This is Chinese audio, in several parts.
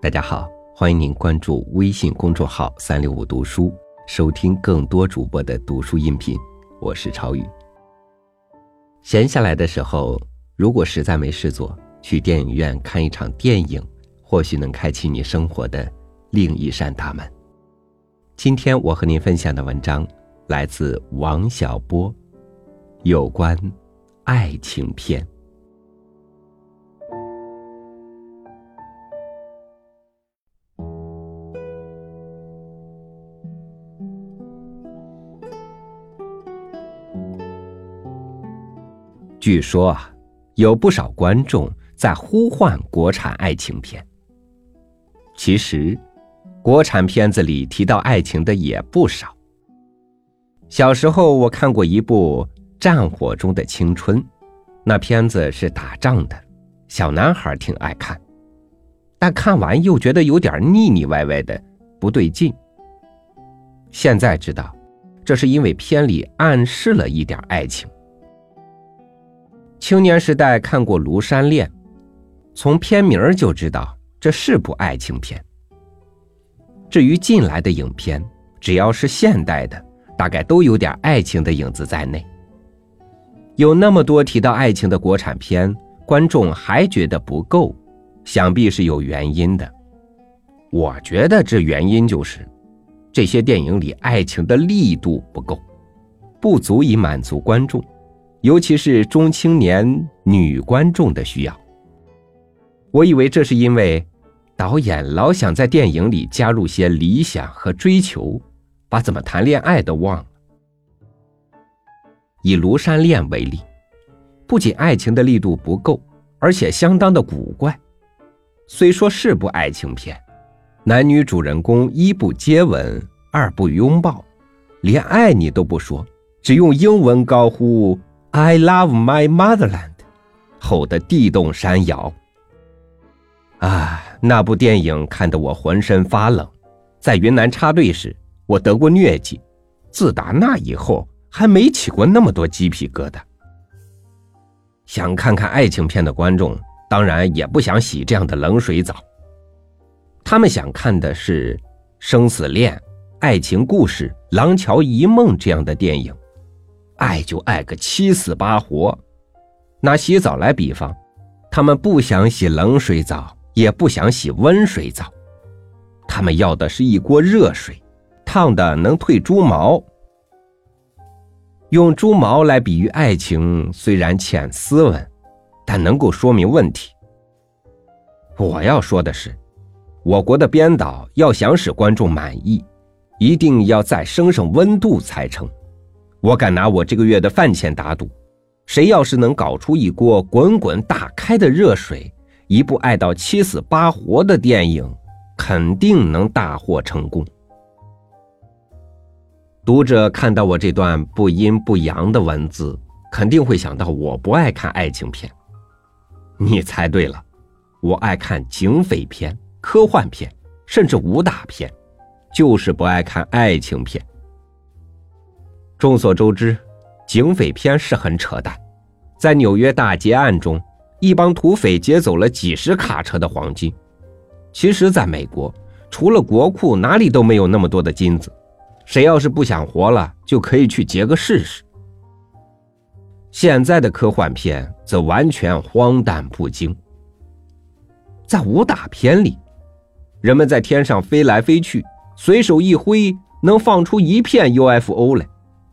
大家好，欢迎您关注微信公众号“三六五读书”，收听更多主播的读书音频。我是超宇。闲下来的时候，如果实在没事做，去电影院看一场电影，或许能开启你生活的另一扇大门。今天我和您分享的文章来自王小波，有关爱情片。据说啊，有不少观众在呼唤国产爱情片。其实，国产片子里提到爱情的也不少。小时候我看过一部《战火中的青春》，那片子是打仗的，小男孩挺爱看，但看完又觉得有点腻腻歪歪的，不对劲。现在知道，这是因为片里暗示了一点爱情。青年时代看过《庐山恋》，从片名就知道这是部爱情片。至于近来的影片，只要是现代的，大概都有点爱情的影子在内。有那么多提到爱情的国产片，观众还觉得不够，想必是有原因的。我觉得这原因就是，这些电影里爱情的力度不够，不足以满足观众。尤其是中青年女观众的需要。我以为这是因为导演老想在电影里加入些理想和追求，把怎么谈恋爱都忘了。以《庐山恋》为例，不仅爱情的力度不够，而且相当的古怪。虽说是部爱情片，男女主人公一不接吻，二不拥抱，连爱你都不说，只用英文高呼。I love my motherland，吼得地动山摇。啊，那部电影看得我浑身发冷。在云南插队时，我得过疟疾，自打那以后，还没起过那么多鸡皮疙瘩。想看看爱情片的观众，当然也不想洗这样的冷水澡。他们想看的是生死恋、爱情故事、廊桥遗梦这样的电影。爱就爱个七死八活，拿洗澡来比方，他们不想洗冷水澡，也不想洗温水澡，他们要的是一锅热水，烫的能退猪毛。用猪毛来比喻爱情，虽然浅斯文，但能够说明问题。我要说的是，我国的编导要想使观众满意，一定要再升升温度才成。我敢拿我这个月的饭钱打赌，谁要是能搞出一锅滚滚大开的热水，一部爱到七死八活的电影，肯定能大获成功。读者看到我这段不阴不阳的文字，肯定会想到我不爱看爱情片。你猜对了，我爱看警匪片、科幻片，甚至武打片，就是不爱看爱情片。众所周知，警匪片是很扯淡。在纽约大劫案中，一帮土匪劫走了几十卡车的黄金。其实，在美国，除了国库，哪里都没有那么多的金子。谁要是不想活了，就可以去劫个试试。现在的科幻片则完全荒诞不经。在武打片里，人们在天上飞来飞去，随手一挥，能放出一片 UFO 来。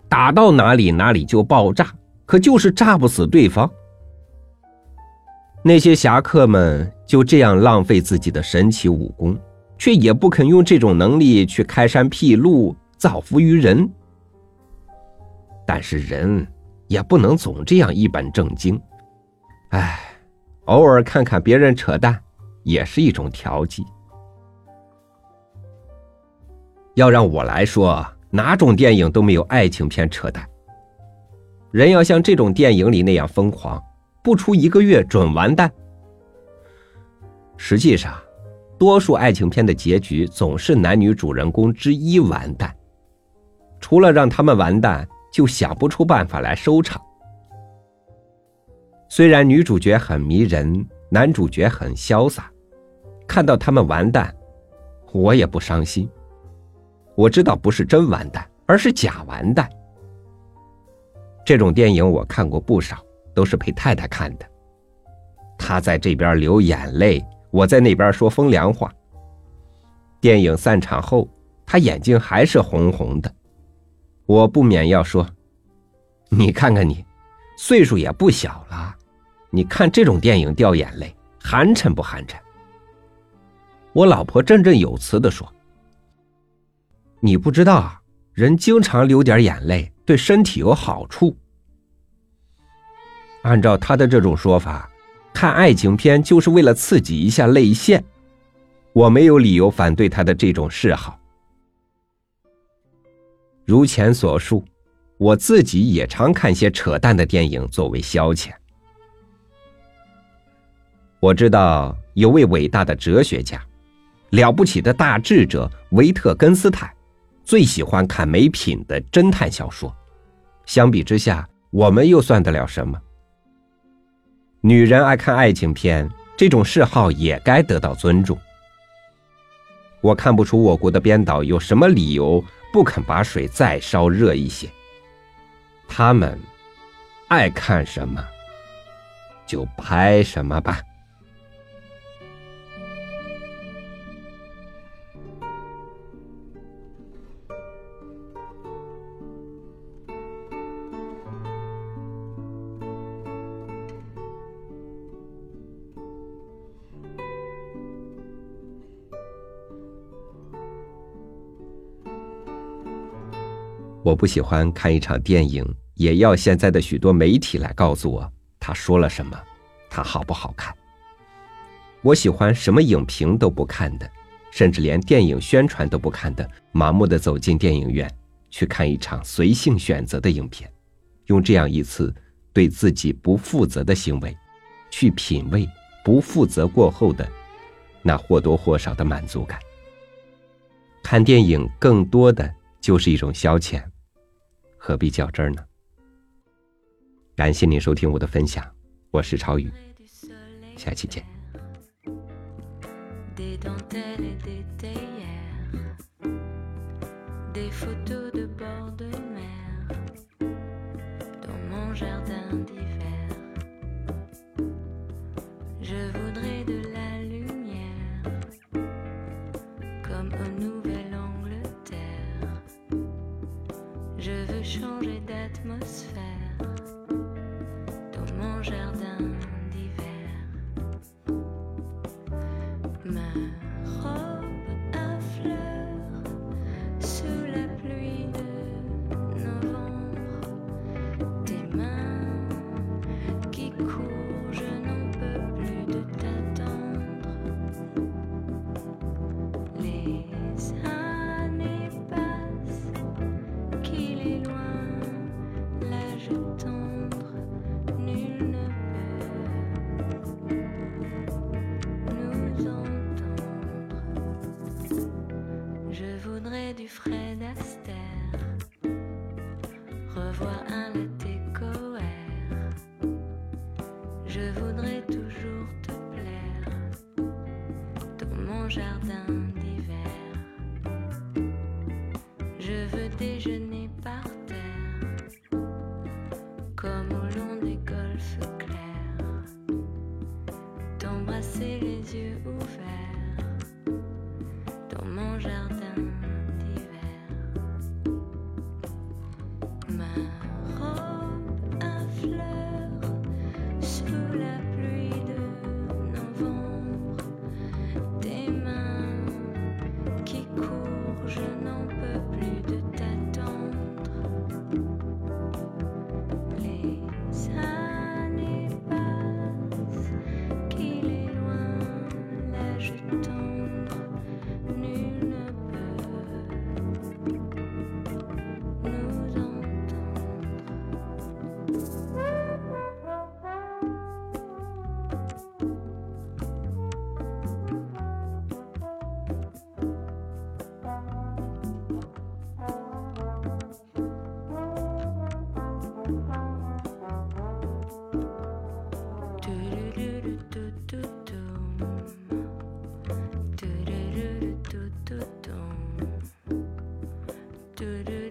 打到哪里哪里就爆炸，可就是炸不死对方。那些侠客们就这样浪费自己的神奇武功，却也不肯用这种能力去开山辟路，造福于人。但是人也不能总这样一本正经，哎，偶尔看看别人扯淡，也是一种调剂。要让我来说。哪种电影都没有爱情片扯淡。人要像这种电影里那样疯狂，不出一个月准完蛋。实际上，多数爱情片的结局总是男女主人公之一完蛋，除了让他们完蛋，就想不出办法来收场。虽然女主角很迷人，男主角很潇洒，看到他们完蛋，我也不伤心。我知道不是真完蛋，而是假完蛋。这种电影我看过不少，都是陪太太看的。她在这边流眼泪，我在那边说风凉话。电影散场后，她眼睛还是红红的，我不免要说：“你看看你，岁数也不小了，你看这种电影掉眼泪，寒碜不寒碜？”我老婆振振有词的说。你不知道啊，人经常流点眼泪对身体有好处。按照他的这种说法，看爱情片就是为了刺激一下泪腺。我没有理由反对他的这种嗜好。如前所述，我自己也常看些扯淡的电影作为消遣。我知道有位伟大的哲学家，了不起的大智者维特根斯坦。最喜欢看没品的侦探小说，相比之下，我们又算得了什么？女人爱看爱情片，这种嗜好也该得到尊重。我看不出我国的编导有什么理由不肯把水再烧热一些。他们爱看什么，就拍什么吧。我不喜欢看一场电影，也要现在的许多媒体来告诉我他说了什么，他好不好看。我喜欢什么影评都不看的，甚至连电影宣传都不看的，盲目的走进电影院去看一场随性选择的影片，用这样一次对自己不负责的行为，去品味不负责过后的那或多或少的满足感。看电影更多的就是一种消遣。何必较真儿呢？感谢您收听我的分享，我是超宇，下期见。Changer d'atmosphère jardin d'hiver. Je veux déjeuner par do do